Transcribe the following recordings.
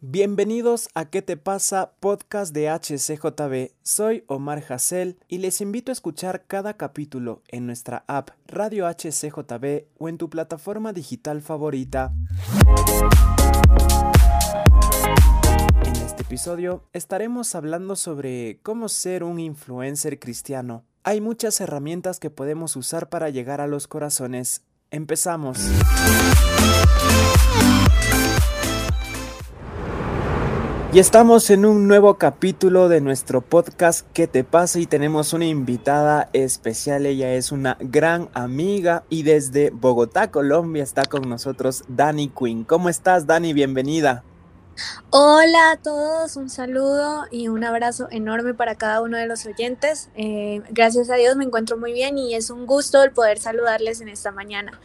Bienvenidos a ¿Qué te pasa? Podcast de HCJB. Soy Omar Hassel y les invito a escuchar cada capítulo en nuestra app Radio HCJB o en tu plataforma digital favorita. En este episodio estaremos hablando sobre cómo ser un influencer cristiano. Hay muchas herramientas que podemos usar para llegar a los corazones. Empezamos. Y estamos en un nuevo capítulo de nuestro podcast ¿Qué te pasa? Y tenemos una invitada especial. Ella es una gran amiga y desde Bogotá, Colombia, está con nosotros Dani Quinn. ¿Cómo estás, Dani? Bienvenida. Hola a todos, un saludo y un abrazo enorme para cada uno de los oyentes. Eh, gracias a Dios me encuentro muy bien y es un gusto el poder saludarles en esta mañana.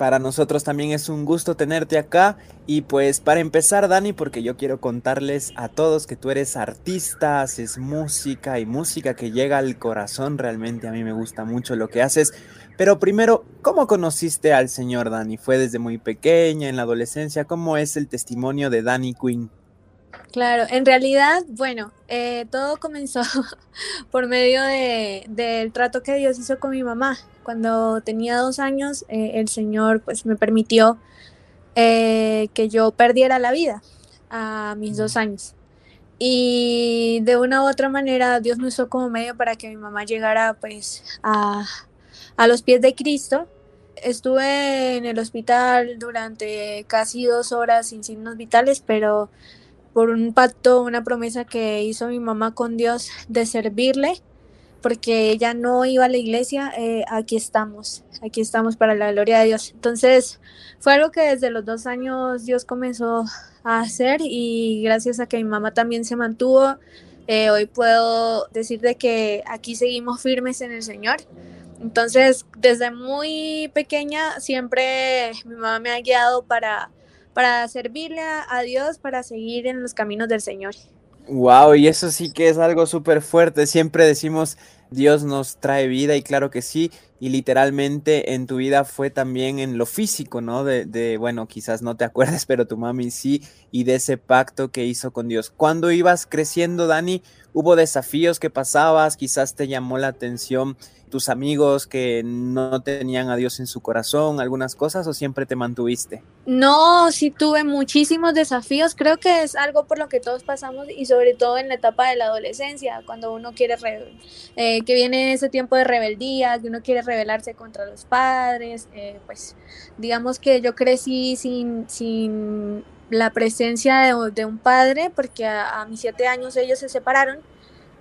Para nosotros también es un gusto tenerte acá y pues para empezar Dani, porque yo quiero contarles a todos que tú eres artista, haces música y música que llega al corazón, realmente a mí me gusta mucho lo que haces. Pero primero, ¿cómo conociste al señor Dani? ¿Fue desde muy pequeña, en la adolescencia? ¿Cómo es el testimonio de Dani Quinn? Claro, en realidad, bueno, eh, todo comenzó por medio de, del trato que Dios hizo con mi mamá. Cuando tenía dos años, eh, el Señor pues me permitió eh, que yo perdiera la vida a mis dos años. Y de una u otra manera Dios me usó como medio para que mi mamá llegara pues a, a los pies de Cristo. Estuve en el hospital durante casi dos horas sin signos vitales, pero por un pacto, una promesa que hizo mi mamá con Dios de servirle, porque ella no iba a la iglesia, eh, aquí estamos, aquí estamos para la gloria de Dios. Entonces fue algo que desde los dos años Dios comenzó a hacer y gracias a que mi mamá también se mantuvo, eh, hoy puedo decir de que aquí seguimos firmes en el Señor. Entonces, desde muy pequeña siempre mi mamá me ha guiado para para servirle a, Dios, para seguir en los caminos del Señor. Wow, y eso sí que es algo súper fuerte. Siempre decimos Dios nos trae vida y claro que sí, y literalmente en tu vida fue también en lo físico, ¿no? De, de, bueno, quizás no te acuerdes, pero tu mami sí, y de ese pacto que hizo con Dios. Cuando ibas creciendo, Dani, hubo desafíos que pasabas, quizás te llamó la atención tus amigos que no tenían a Dios en su corazón, algunas cosas o siempre te mantuviste? No, sí tuve muchísimos desafíos, creo que es algo por lo que todos pasamos y sobre todo en la etapa de la adolescencia, cuando uno quiere, eh, que viene ese tiempo de rebeldía, que uno quiere rebelarse contra los padres, eh, pues digamos que yo crecí sin, sin la presencia de, un padre porque a mis siete años ellos se separaron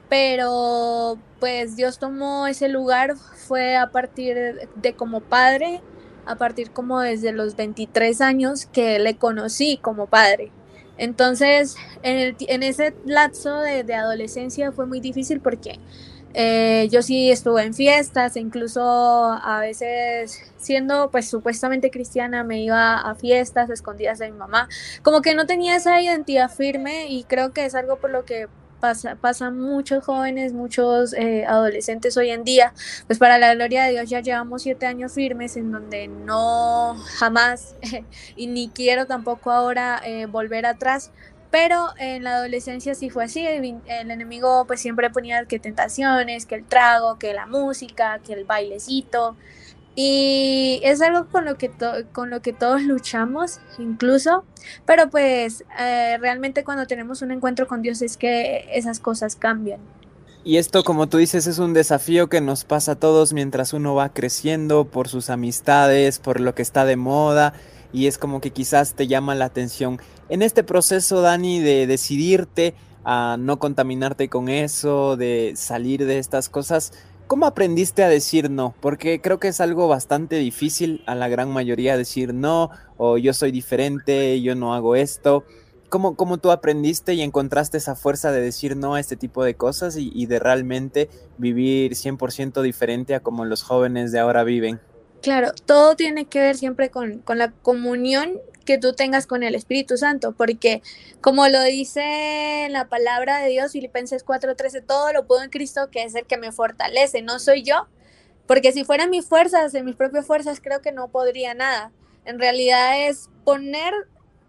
pero pues Dios tomó ese lugar, fue a partir de, como padre, a partir como desde los 23 años que le conocí como padre. Entonces, en, ese lapso de, adolescencia fue muy difícil porque eh, yo sí estuve en fiestas, e incluso a veces siendo pues supuestamente cristiana me iba a fiestas escondidas de mi mamá, como que no tenía esa identidad firme y creo que es algo por lo que pasa, pasan muchos jóvenes, muchos eh, adolescentes hoy en día, pues para la gloria de Dios ya llevamos siete años firmes en donde no jamás y ni quiero tampoco ahora eh, volver atrás. Pero en la adolescencia sí fue así, el, enemigo pues siempre ponía que tentaciones, que el trago, que la música, que el bailecito, y es algo con lo que, con lo que todos luchamos, incluso, pero pues eh, realmente cuando tenemos un encuentro con Dios es que esas cosas cambian. Y esto, como tú dices, es un desafío que nos pasa a todos mientras uno va creciendo por sus amistades, por lo que está de moda, y es como que quizás te llama la atención. En este proceso, Dani, de decidirte a no contaminarte con eso, de salir de estas cosas, ¿Cómo aprendiste a decir no? Porque creo que es algo bastante difícil a la gran mayoría decir no, o yo soy diferente, yo no hago esto. ¿Cómo, cómo tú aprendiste y encontraste esa fuerza de decir no a este tipo de cosas y, de realmente vivir 100% diferente a como los jóvenes de ahora viven? Claro, todo tiene que ver siempre con, con la comunión que tú tengas con el Espíritu Santo, porque como lo dice la palabra de Dios, Filipenses 4:13, todo lo puedo en Cristo, que es el que me fortalece, no soy yo, porque si fueran mis fuerzas, en mis propias fuerzas, creo que no podría nada. En realidad es poner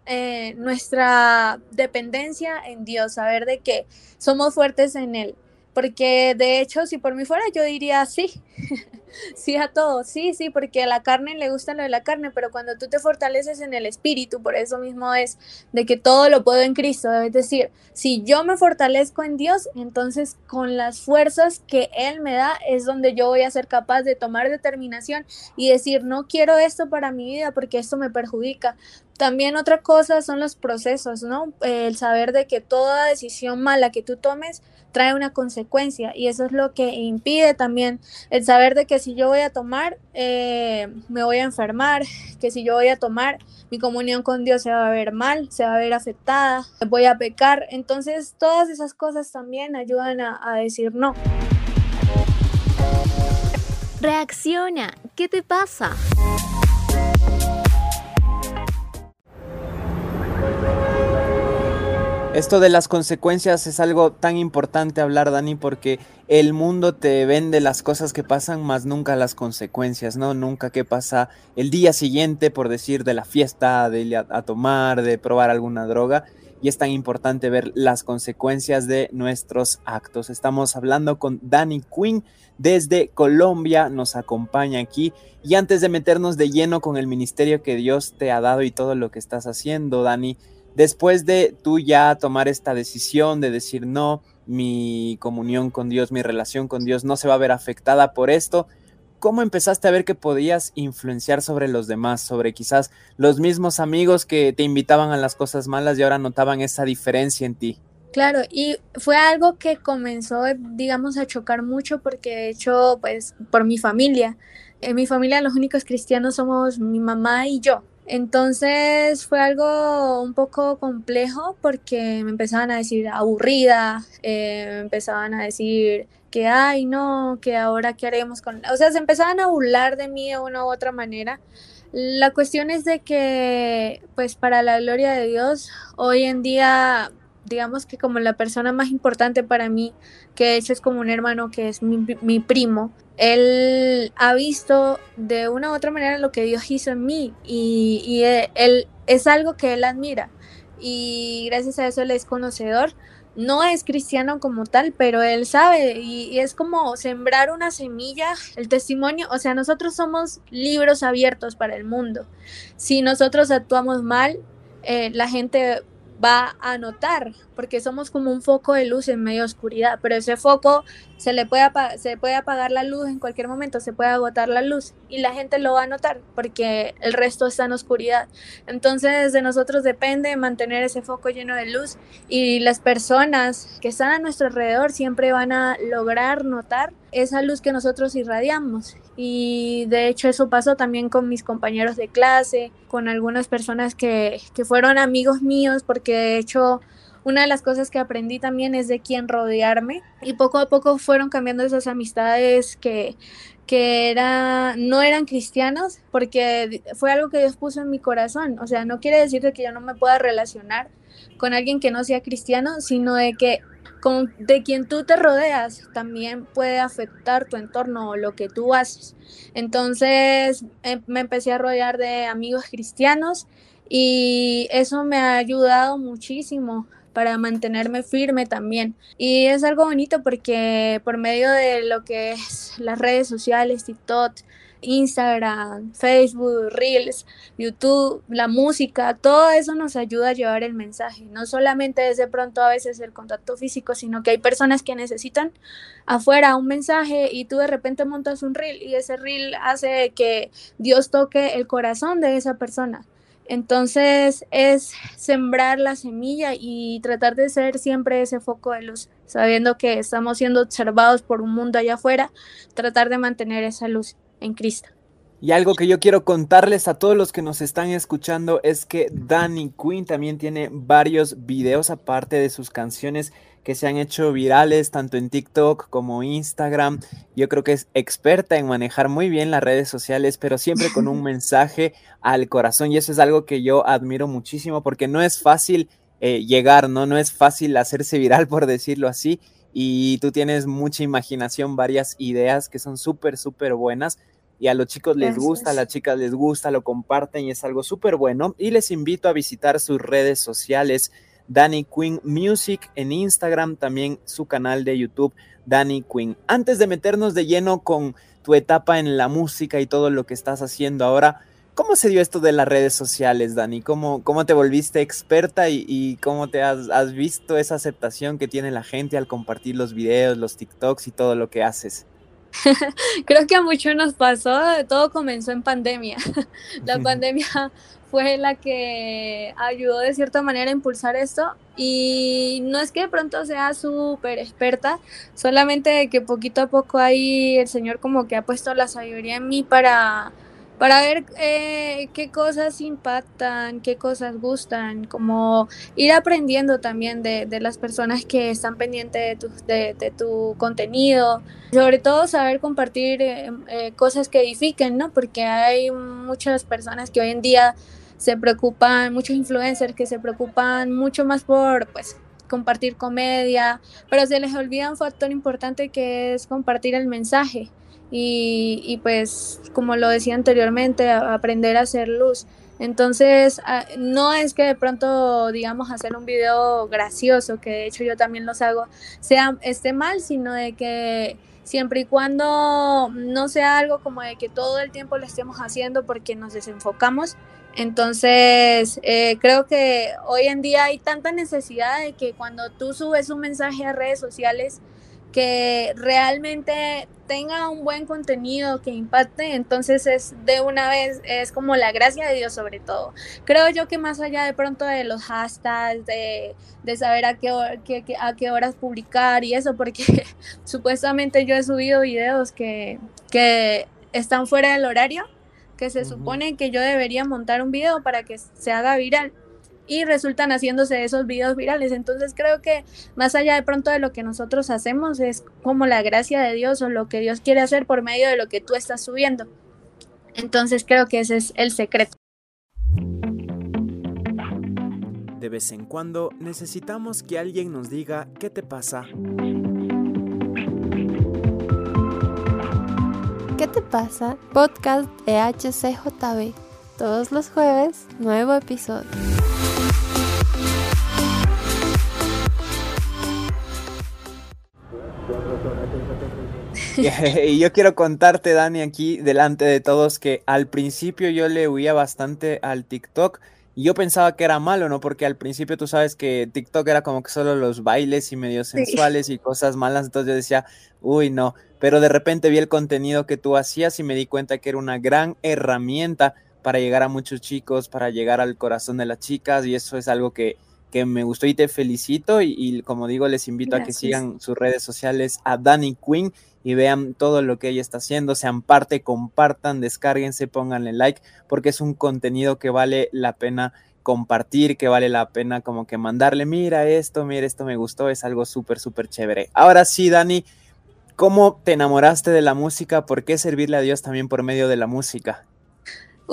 eh, nuestra dependencia en Dios, saber de que somos fuertes en Él. Porque de hecho, si por mí fuera, yo diría sí. sí a todo, sí, sí, porque a la carne le gusta lo de la carne, pero cuando tú te fortaleces en el espíritu, por eso mismo es de que todo lo puedo en Cristo, es decir, si yo me fortalezco en Dios, entonces con las fuerzas que Él me da es donde yo voy a ser capaz de tomar determinación y decir, no quiero esto para mi vida porque esto me perjudica, también otra cosa son los procesos, ¿no? El saber de que toda decisión mala que tú tomes trae una consecuencia y eso es lo que impide también el saber de que si yo voy a tomar, eh, me voy a enfermar, que si yo voy a tomar, mi comunión con Dios se va a ver mal, se va a ver afectada, voy a pecar. Entonces todas esas cosas también ayudan a, a decir no. Reacciona, ¿qué te pasa? Esto de las consecuencias es algo tan importante hablar, Dani, porque el mundo te vende las cosas que pasan, más nunca las consecuencias, ¿no? Nunca qué pasa el día siguiente, por decir, de la fiesta, de ir a, tomar, de probar alguna droga. Y es tan importante ver las consecuencias de nuestros actos. Estamos hablando con Dani Quinn desde Colombia, nos acompaña aquí. Y antes de meternos de lleno con el ministerio que Dios te ha dado y todo lo que estás haciendo, Dani, después de tú ya tomar esta decisión de decir no, mi comunión con Dios, mi relación con Dios no se va a ver afectada por esto, ¿cómo empezaste a ver que podías influenciar sobre los demás, sobre quizás los mismos amigos que te invitaban a las cosas malas y ahora notaban esa diferencia en ti? Claro, y fue algo que comenzó, digamos, a chocar mucho porque de hecho, pues, por mi familia. En mi familia los únicos cristianos somos mi mamá y yo. Entonces fue algo un poco complejo porque me empezaban a decir aburrida, eh, me empezaban a decir que, ay, no, que ahora qué haremos con... O sea, se empezaban a burlar de mí de una u otra manera. La cuestión es de que, pues para la gloria de Dios, hoy en día digamos que como la persona más importante para mí, que de hecho es como un hermano que es mi, primo, él ha visto de una u otra manera lo que Dios hizo en mí y, y él, es algo que él admira y gracias a eso él es conocedor. No es cristiano como tal, pero él sabe y, es como sembrar una semilla, el testimonio, o sea, nosotros somos libros abiertos para el mundo. Si nosotros actuamos mal, eh, la gente va a notar, porque somos como un foco de luz en medio de oscuridad, pero ese foco se le puede, se puede apagar la luz en cualquier momento, se puede agotar la luz y la gente lo va a notar porque el resto está en oscuridad. Entonces de nosotros depende mantener ese foco lleno de luz y las personas que están a nuestro alrededor siempre van a lograr notar esa luz que nosotros irradiamos. Y de hecho eso pasó también con mis compañeros de clase, con algunas personas que, que fueron amigos míos, porque de hecho una de las cosas que aprendí también es de quién rodearme y poco a poco fueron cambiando esas amistades que, que era, no eran cristianos porque fue algo que Dios puso en mi corazón. O sea, no quiere decir que yo no me pueda relacionar con alguien que no sea cristiano, sino de que con, de quien tú te rodeas también puede afectar tu entorno o lo que tú haces. Entonces em, me empecé a rodear de amigos cristianos y eso me ha ayudado muchísimo para mantenerme firme también. Y es algo bonito porque por medio de lo que es las redes sociales, TikTok, Instagram, Facebook, Reels, YouTube, la música, todo eso nos ayuda a llevar el mensaje. No solamente es de pronto a veces el contacto físico, sino que hay personas que necesitan afuera un mensaje y tú de repente montas un reel y ese reel hace que Dios toque el corazón de esa persona. Entonces es sembrar la semilla y tratar de ser siempre ese foco de luz, sabiendo que estamos siendo observados por un mundo allá afuera, tratar de mantener esa luz en Cristo. Y algo que yo quiero contarles a todos los que nos están escuchando es que Danny Quinn también tiene varios videos aparte de sus canciones que se han hecho virales tanto en TikTok como Instagram. Yo creo que es experta en manejar muy bien las redes sociales, pero siempre con un mensaje al corazón y eso es algo que yo admiro muchísimo porque no es fácil eh, llegar, ¿no? No es fácil hacerse viral, por decirlo así. Y tú tienes mucha imaginación, varias ideas que son súper, súper buenas. Y a los chicos les gusta, a las chicas les gusta, lo comparten y es algo súper bueno. Y les invito a visitar sus redes sociales, Danny Queen Music en Instagram, también su canal de YouTube, Danny Queen. Antes de meternos de lleno con tu etapa en la música y todo lo que estás haciendo ahora, ¿cómo se dio esto de las redes sociales, Dani? ¿Cómo, cómo te volviste experta y, cómo te has, has, visto esa aceptación que tiene la gente al compartir los videos, los TikToks y todo lo que haces? Creo que a muchos nos pasó, todo comenzó en pandemia. la pandemia fue la que ayudó de cierta manera a impulsar esto y no es que de pronto sea súper experta, solamente que poquito a poco ahí el Señor como que ha puesto la sabiduría en mí para para ver eh, qué cosas impactan, qué cosas gustan, como ir aprendiendo también de, las personas que están pendientes de tu, de, tu contenido, sobre todo saber compartir eh, eh, cosas que edifiquen, ¿no? Porque hay muchas personas que hoy en día se preocupan, muchos influencers que se preocupan mucho más por, pues, compartir comedia, pero se les olvida un factor importante que es compartir el mensaje y, pues como lo decía anteriormente, aprender a hacer luz. Entonces, no es que de pronto, digamos, hacer un video gracioso, que de hecho yo también los hago, sea, esté mal, sino de que siempre y cuando no sea algo como de que todo el tiempo lo estemos haciendo porque nos desenfocamos. Entonces, eh, creo que hoy en día hay tanta necesidad de que cuando tú subes un mensaje a redes sociales, que realmente tenga un buen contenido que impacte, entonces es de una vez, es como la gracia de Dios sobre todo. Creo yo que más allá de pronto de los hashtags, de, saber a qué, a qué horas publicar y eso, porque supuestamente yo he subido videos que, que están fuera del horario, que se supone que yo debería montar un video para que se haga viral y resultan haciéndose esos videos virales. Entonces creo que más allá de pronto de lo que nosotros hacemos es como la gracia de Dios o lo que Dios quiere hacer por medio de lo que tú estás subiendo. Entonces creo que ese es el secreto. De vez en cuando necesitamos que alguien nos diga qué te pasa. Te pasa? Podcast de HCJB. Todos los jueves, nuevo episodio. y yo quiero contarte, Dani, aquí delante de todos, que al principio yo le huía bastante al TikTok. Y yo pensaba que era malo, ¿no? Porque al principio tú sabes que TikTok era como que solo los bailes y medios sensuales y cosas malas. Entonces yo decía, uy, no. Pero de repente vi el contenido que tú hacías y me di cuenta que era una gran herramienta para llegar a muchos chicos, para llegar al corazón de las chicas. Y eso es algo que, que me gustó y te felicito. Y, como digo, les invito a que sigan sus redes sociales a Dani Queen y vean todo lo que ella está haciendo, sean parte, compartan, descárguense, pónganle like, porque es un contenido que vale la pena compartir, que vale la pena como que mandarle, mira esto, mira esto me gustó, es algo súper, súper chévere. Ahora sí, Dani, ¿cómo te enamoraste de la música? ¿Por qué servirle a Dios también por medio de la música?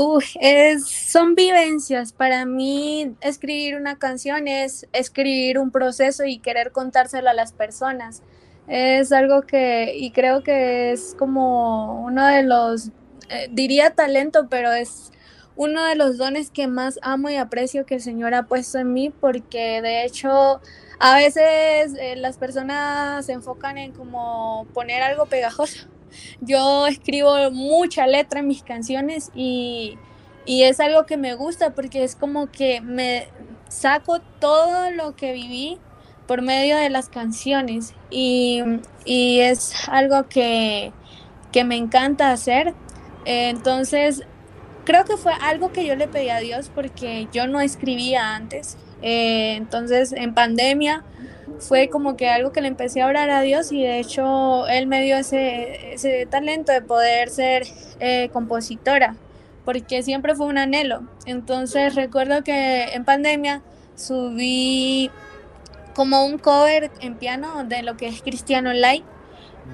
Uy, es, son vivencias. Para mí, escribir una canción es escribir un proceso y querer contárselo a las personas es algo que, y creo que es como uno de los, eh, diría talento, pero es uno de los dones que más amo y aprecio que el Señor ha puesto en mí, porque de hecho a veces eh, las personas se enfocan en como poner algo pegajoso. Yo escribo mucha letra en mis canciones y, y es algo que me gusta porque es como que me saco todo lo que viví por medio de las canciones y, es algo que, me encanta hacer. entonces, creo que fue algo que yo le pedí a Dios porque yo no escribía antes. Eh, entonces, en pandemia fue como que algo que le empecé a orar a Dios y de hecho Él me dio ese, ese talento de poder ser eh, compositora porque siempre fue un anhelo. Entonces, recuerdo que en pandemia subí como un cover en piano de lo que es Cristiano Light.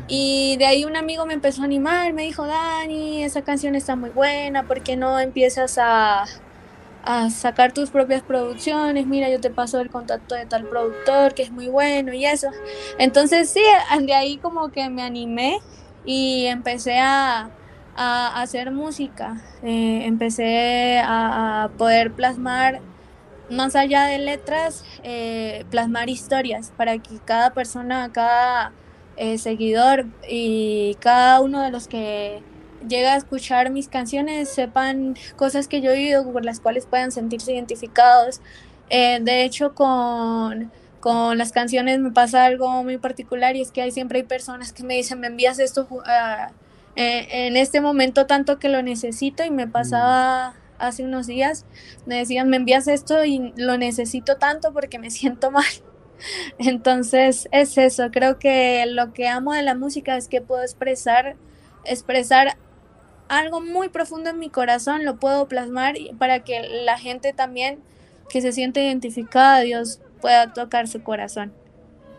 Y de ahí un amigo me empezó a animar, me dijo, Dani, esa canción está muy buena, ¿por qué no empiezas a, a sacar tus propias producciones? Mira, yo te paso el contacto de tal productor que es muy bueno y eso. Entonces sí, de ahí como que me animé y empecé a, a, hacer música. Eh, empecé a, poder plasmar, más allá de letras, eh, plasmar historias para que cada persona, cada eh, seguidor y cada uno de los que llega a escuchar mis canciones sepan cosas que yo he vivido por las cuales puedan sentirse identificados. de hecho, con con las canciones me pasa algo muy particular y es que hay siempre hay personas que me dicen, me envías esto uh, en este momento tanto que lo necesito y me pasaba mm. hace unos días, me decían, me envías esto y lo necesito tanto porque me siento mal. Entonces es eso, creo que lo que amo de la música es que puedo expresar, expresar algo muy profundo en mi corazón, lo puedo plasmar para que la gente también que se siente identificada, Dios pueda tocar su corazón.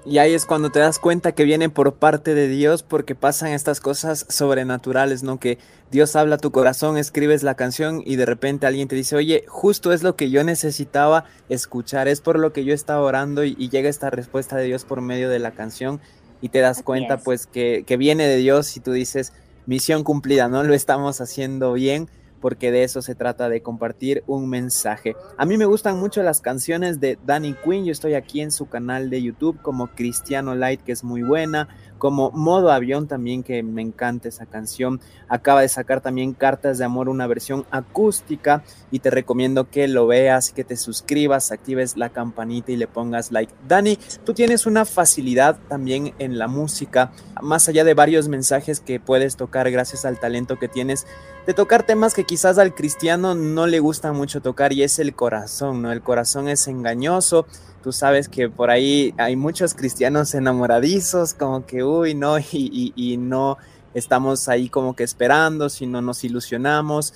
Y ahí es cuando te das cuenta que viene por parte de Dios porque pasan estas cosas sobrenaturales, ¿no? Que Dios habla a tu corazón, escribes la canción y de repente alguien te dice, oye, justo es lo que yo necesitaba escuchar, es por lo que yo estaba orando y, llega esta respuesta de Dios por medio de la canción y te das cuenta pues que, que viene de Dios y tú dices, misión cumplida, ¿no? Lo estamos haciendo bien porque de eso se trata de compartir un mensaje. A mí me gustan mucho las canciones de Danny Quinn, yo estoy aquí en su canal de YouTube como Cristiano Light, que es muy buena, como Modo Avión también, que me encanta esa canción. Acaba de sacar también Cartas de Amor, una versión acústica, y te recomiendo que lo veas, que te suscribas, actives la campanita y le pongas like. Dani, tú tienes una facilidad también en la música, más allá de varios mensajes que puedes tocar gracias al talento que tienes de tocar temas que quizás al cristiano no le gusta mucho tocar y es el corazón, ¿no? El corazón es engañoso. Tú sabes que por ahí hay muchos cristianos enamoradizos, como que, uy, no, y, no estamos ahí como que esperando, sino nos ilusionamos.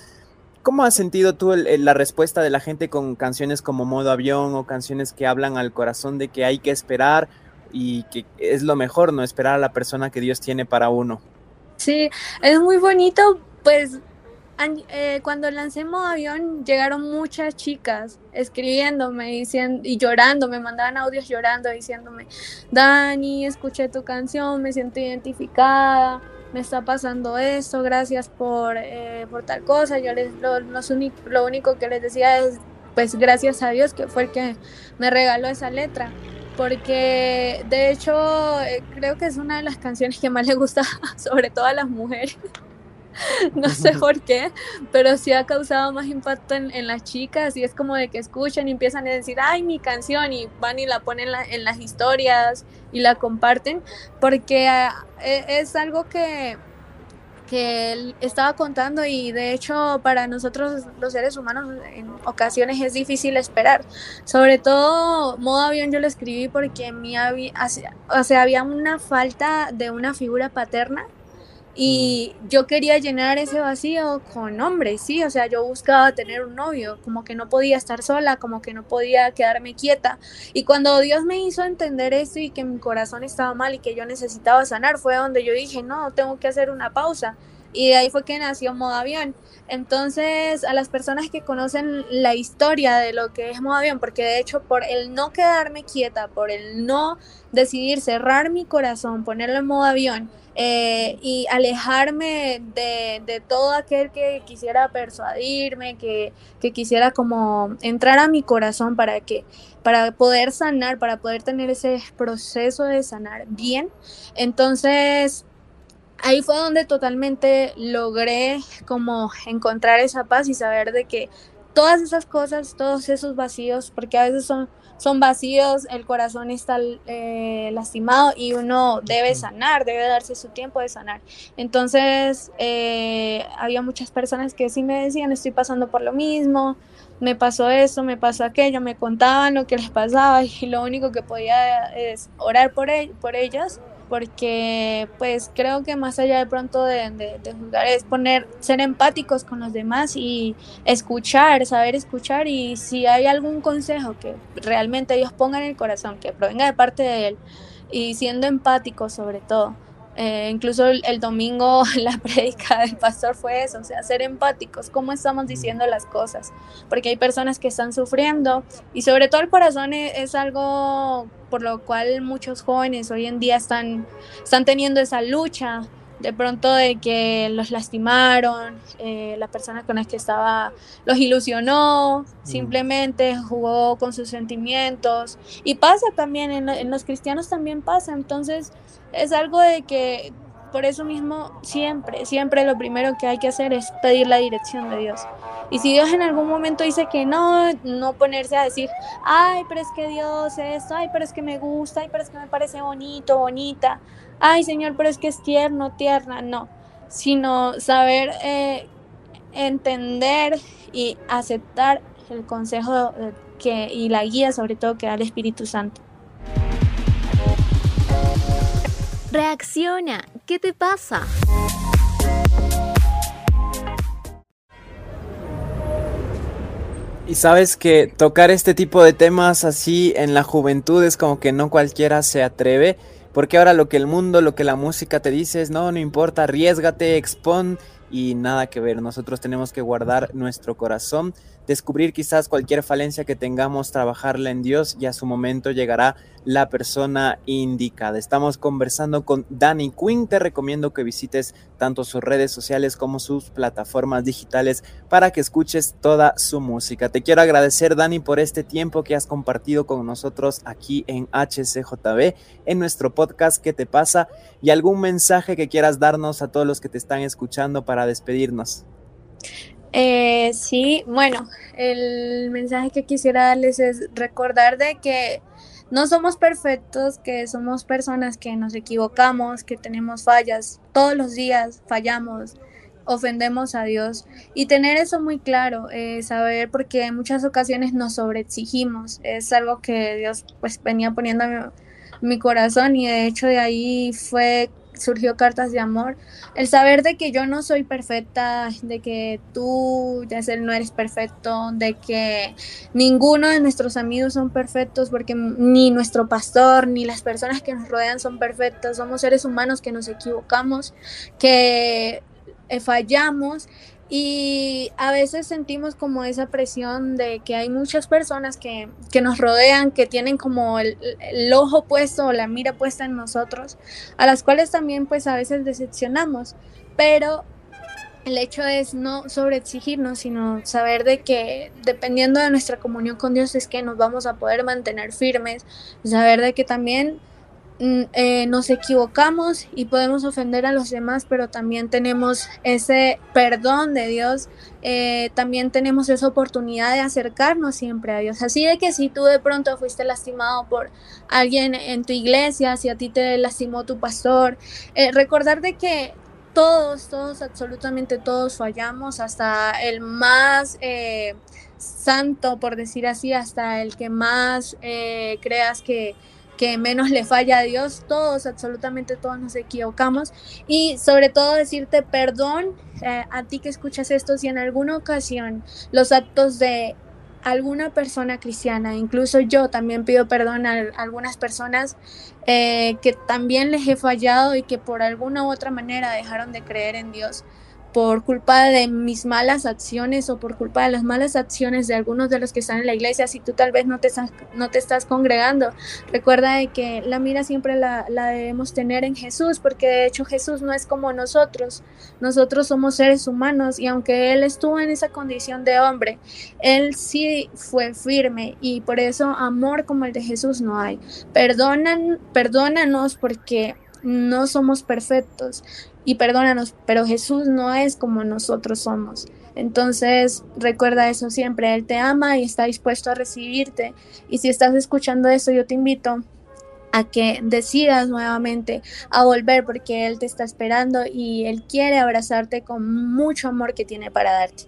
¿Cómo has sentido tú la respuesta de la gente con canciones como Modo Avión o canciones que hablan al corazón de que hay que esperar y que es lo mejor, ¿no? Esperar a la persona que Dios tiene para uno. Sí, es muy bonito, pues eh, cuando lancé modo avión llegaron muchas chicas escribiéndome diciendo, y llorando, me mandaban audios llorando diciéndome, Dani, escuché tu canción, me siento identificada, me está pasando esto, gracias por, eh, por tal cosa. Yo les, lo, lo único que les decía es, pues gracias a Dios que fue el que me regaló esa letra porque de hecho eh, creo que es una de las canciones que más le gusta sobre todo a las mujeres. no sé por qué, pero sí ha causado más impacto en, las chicas y es como de que escuchan y empiezan a decir, ay, mi canción y van y la ponen en las historias y la comparten, porque ah, e, es algo que, que él estaba contando y de hecho para nosotros los seres humanos en ocasiones es difícil esperar. Sobre todo modo avión yo lo escribí porque mi o sea, había una falta de una figura paterna y yo quería llenar ese vacío con hombres, sí, o sea, yo buscaba tener un novio, como que no podía estar sola, como que no podía quedarme quieta. Y cuando Dios me hizo entender esto y que mi corazón estaba mal y que yo necesitaba sanar, fue donde yo dije, no, tengo que hacer una pausa. Y de ahí fue que nació Modo Avión. Entonces, a las personas que conocen la historia de lo que es Modo Avión, porque de hecho por el no quedarme quieta, por el no decidir cerrar mi corazón, ponerlo en modo avión, eh, y alejarme de, todo aquel que quisiera persuadirme, que, quisiera como entrar a mi corazón para que para poder sanar, para poder tener ese proceso de sanar bien. Entonces, ahí fue donde totalmente logré como encontrar esa paz y saber de que todas esas cosas, todos esos vacíos, porque a veces son son vacíos, el corazón está eh, lastimado y uno debe sanar, debe darse su tiempo de sanar. Entonces, eh, había muchas personas que sí me decían, estoy pasando por lo mismo, me pasó eso, me pasó aquello, me contaban lo que les pasaba y lo único que podía es orar por, por ellos porque pues creo que más allá de pronto de, juzgar es poner, ser empáticos con los demás y escuchar, saber escuchar y si hay algún consejo que realmente Dios ponga en el corazón, que provenga de parte de Él y siendo empáticos sobre todo eh, incluso el, domingo la prédica del pastor fue eso, o sea, ser empáticos, cómo estamos diciendo las cosas, porque hay personas que están sufriendo y sobre todo el corazón e, es, algo por lo cual muchos jóvenes hoy en día están, están teniendo esa lucha de pronto de que los lastimaron, eh, la persona con la que estaba los ilusionó, mm. simplemente jugó con sus sentimientos. Y pasa también, en, en, los cristianos también pasa. Entonces es algo de que por eso mismo siempre, siempre lo primero que hay que hacer es pedir la dirección de Dios. Y si Dios en algún momento dice que no, no ponerse a decir, ay, pero es que Dios es esto, ay, pero es que me gusta, ay, pero es que me parece bonito, bonita, ay, Señor, pero es que es tierno, tierna, no, sino saber eh, entender y aceptar el consejo que, y la guía sobre todo que da el Espíritu Santo. Reacciona, ¿qué te pasa? Y sabes que tocar este tipo de temas así en la juventud es como que no cualquiera se atreve, porque ahora lo que el mundo, lo que la música te dice es, no, no importa, arriesgate, expon y nada que ver, nosotros tenemos que guardar nuestro corazón descubrir quizás cualquier falencia que tengamos, trabajarla en Dios y a su momento llegará la persona indicada. Estamos conversando con Danny Quinn. Te recomiendo que visites tanto sus redes sociales como sus plataformas digitales para que escuches toda su música. Te quiero agradecer, Dani, por este tiempo que has compartido con nosotros aquí en HCJB, en nuestro podcast ¿Qué te pasa? Y algún mensaje que quieras darnos a todos los que te están escuchando para despedirnos. Eh, sí, bueno, el mensaje que quisiera darles es recordar de que no somos perfectos, que somos personas que nos equivocamos, que tenemos fallas, todos los días fallamos, ofendemos a Dios. Y tener eso muy claro, eh, saber porque en muchas ocasiones nos sobreexigimos, es algo que Dios pues venía poniendo en mi corazón y de hecho de ahí fue surgió Cartas de Amor, el saber de que yo no soy perfecta, de que tú, Yacel, no eres perfecto, de que ninguno de nuestros amigos son perfectos, porque ni nuestro pastor, ni las personas que nos rodean son perfectas, somos seres humanos que nos equivocamos, que eh, fallamos y a veces sentimos como esa presión de que hay muchas personas que, nos rodean, que tienen como el, ojo puesto o la mira puesta en nosotros, a las cuales también pues a veces decepcionamos. Pero el hecho es no sobreexigirnos, sino saber de que dependiendo de nuestra comunión con Dios es que nos vamos a poder mantener firmes, saber de que también eh, nos equivocamos y podemos ofender a los demás, pero también tenemos ese perdón de Dios, eh, también tenemos esa oportunidad de acercarnos siempre a Dios. Así de que si tú de pronto fuiste lastimado por alguien en tu iglesia, si a ti te lastimó tu pastor, eh, recordar de que todos, todos, absolutamente todos fallamos, hasta el más santo, por decir así, hasta el que más creas que que menos le falla a Dios, todos, absolutamente todos nos equivocamos. Y sobre todo decirte perdón eh, a ti que escuchas esto si en alguna ocasión los actos de alguna persona cristiana, incluso yo también pido perdón a algunas personas eh, que también les he fallado y que por alguna u otra manera dejaron de creer en Dios por culpa de mis malas acciones o por culpa de las malas acciones de algunos de los que están en la iglesia, si tú tal vez no te estás, no te estás congregando, recuerda de que la mira siempre la, la debemos tener en Jesús, porque de hecho Jesús no es como nosotros, nosotros somos seres humanos y aunque Él estuvo en esa condición de hombre, Él sí fue firme y por eso amor como el de Jesús no hay. Perdonan, perdónanos porque no somos perfectos y perdónanos, pero Jesús no es como nosotros somos. Entonces, recuerda eso siempre, Él te ama y está dispuesto a recibirte. Y si estás escuchando eso, yo te invito a que decidas nuevamente a volver porque Él te está esperando y Él quiere abrazarte con mucho amor que tiene para darte.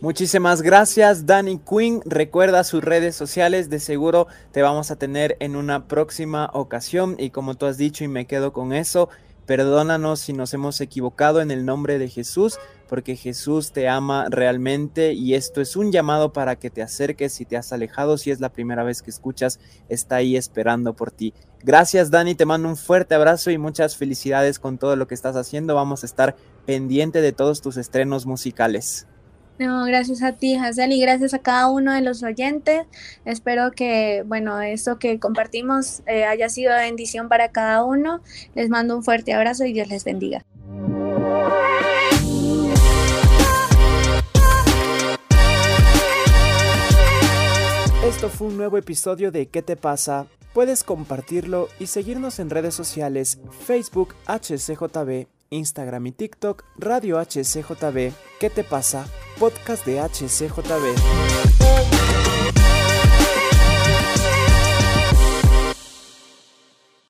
Muchísimas gracias, Danny Quinn. Recuerda sus redes sociales, de seguro te vamos a tener en una próxima ocasión. Y como tú has dicho, y me quedo con eso, Perdónanos si nos hemos equivocado en el nombre de Jesús, porque Jesús te ama realmente y esto es un llamado para que te acerques si te has alejado, si es la primera vez que escuchas, está ahí esperando por ti. Gracias Dani, te mando un fuerte abrazo y muchas felicidades con todo lo que estás haciendo. Vamos a estar pendiente de todos tus estrenos musicales. No, gracias a ti, Hazel, y gracias a cada uno de los oyentes. Espero que, bueno, esto que compartimos eh, haya sido bendición para cada uno. Les mando un fuerte abrazo y Dios les bendiga. Esto fue un nuevo episodio de ¿Qué te pasa? Puedes compartirlo y seguirnos en redes sociales Facebook HCJB, Instagram y TikTok Radio HCJB. ¿Qué te pasa? Podcast de HCJB.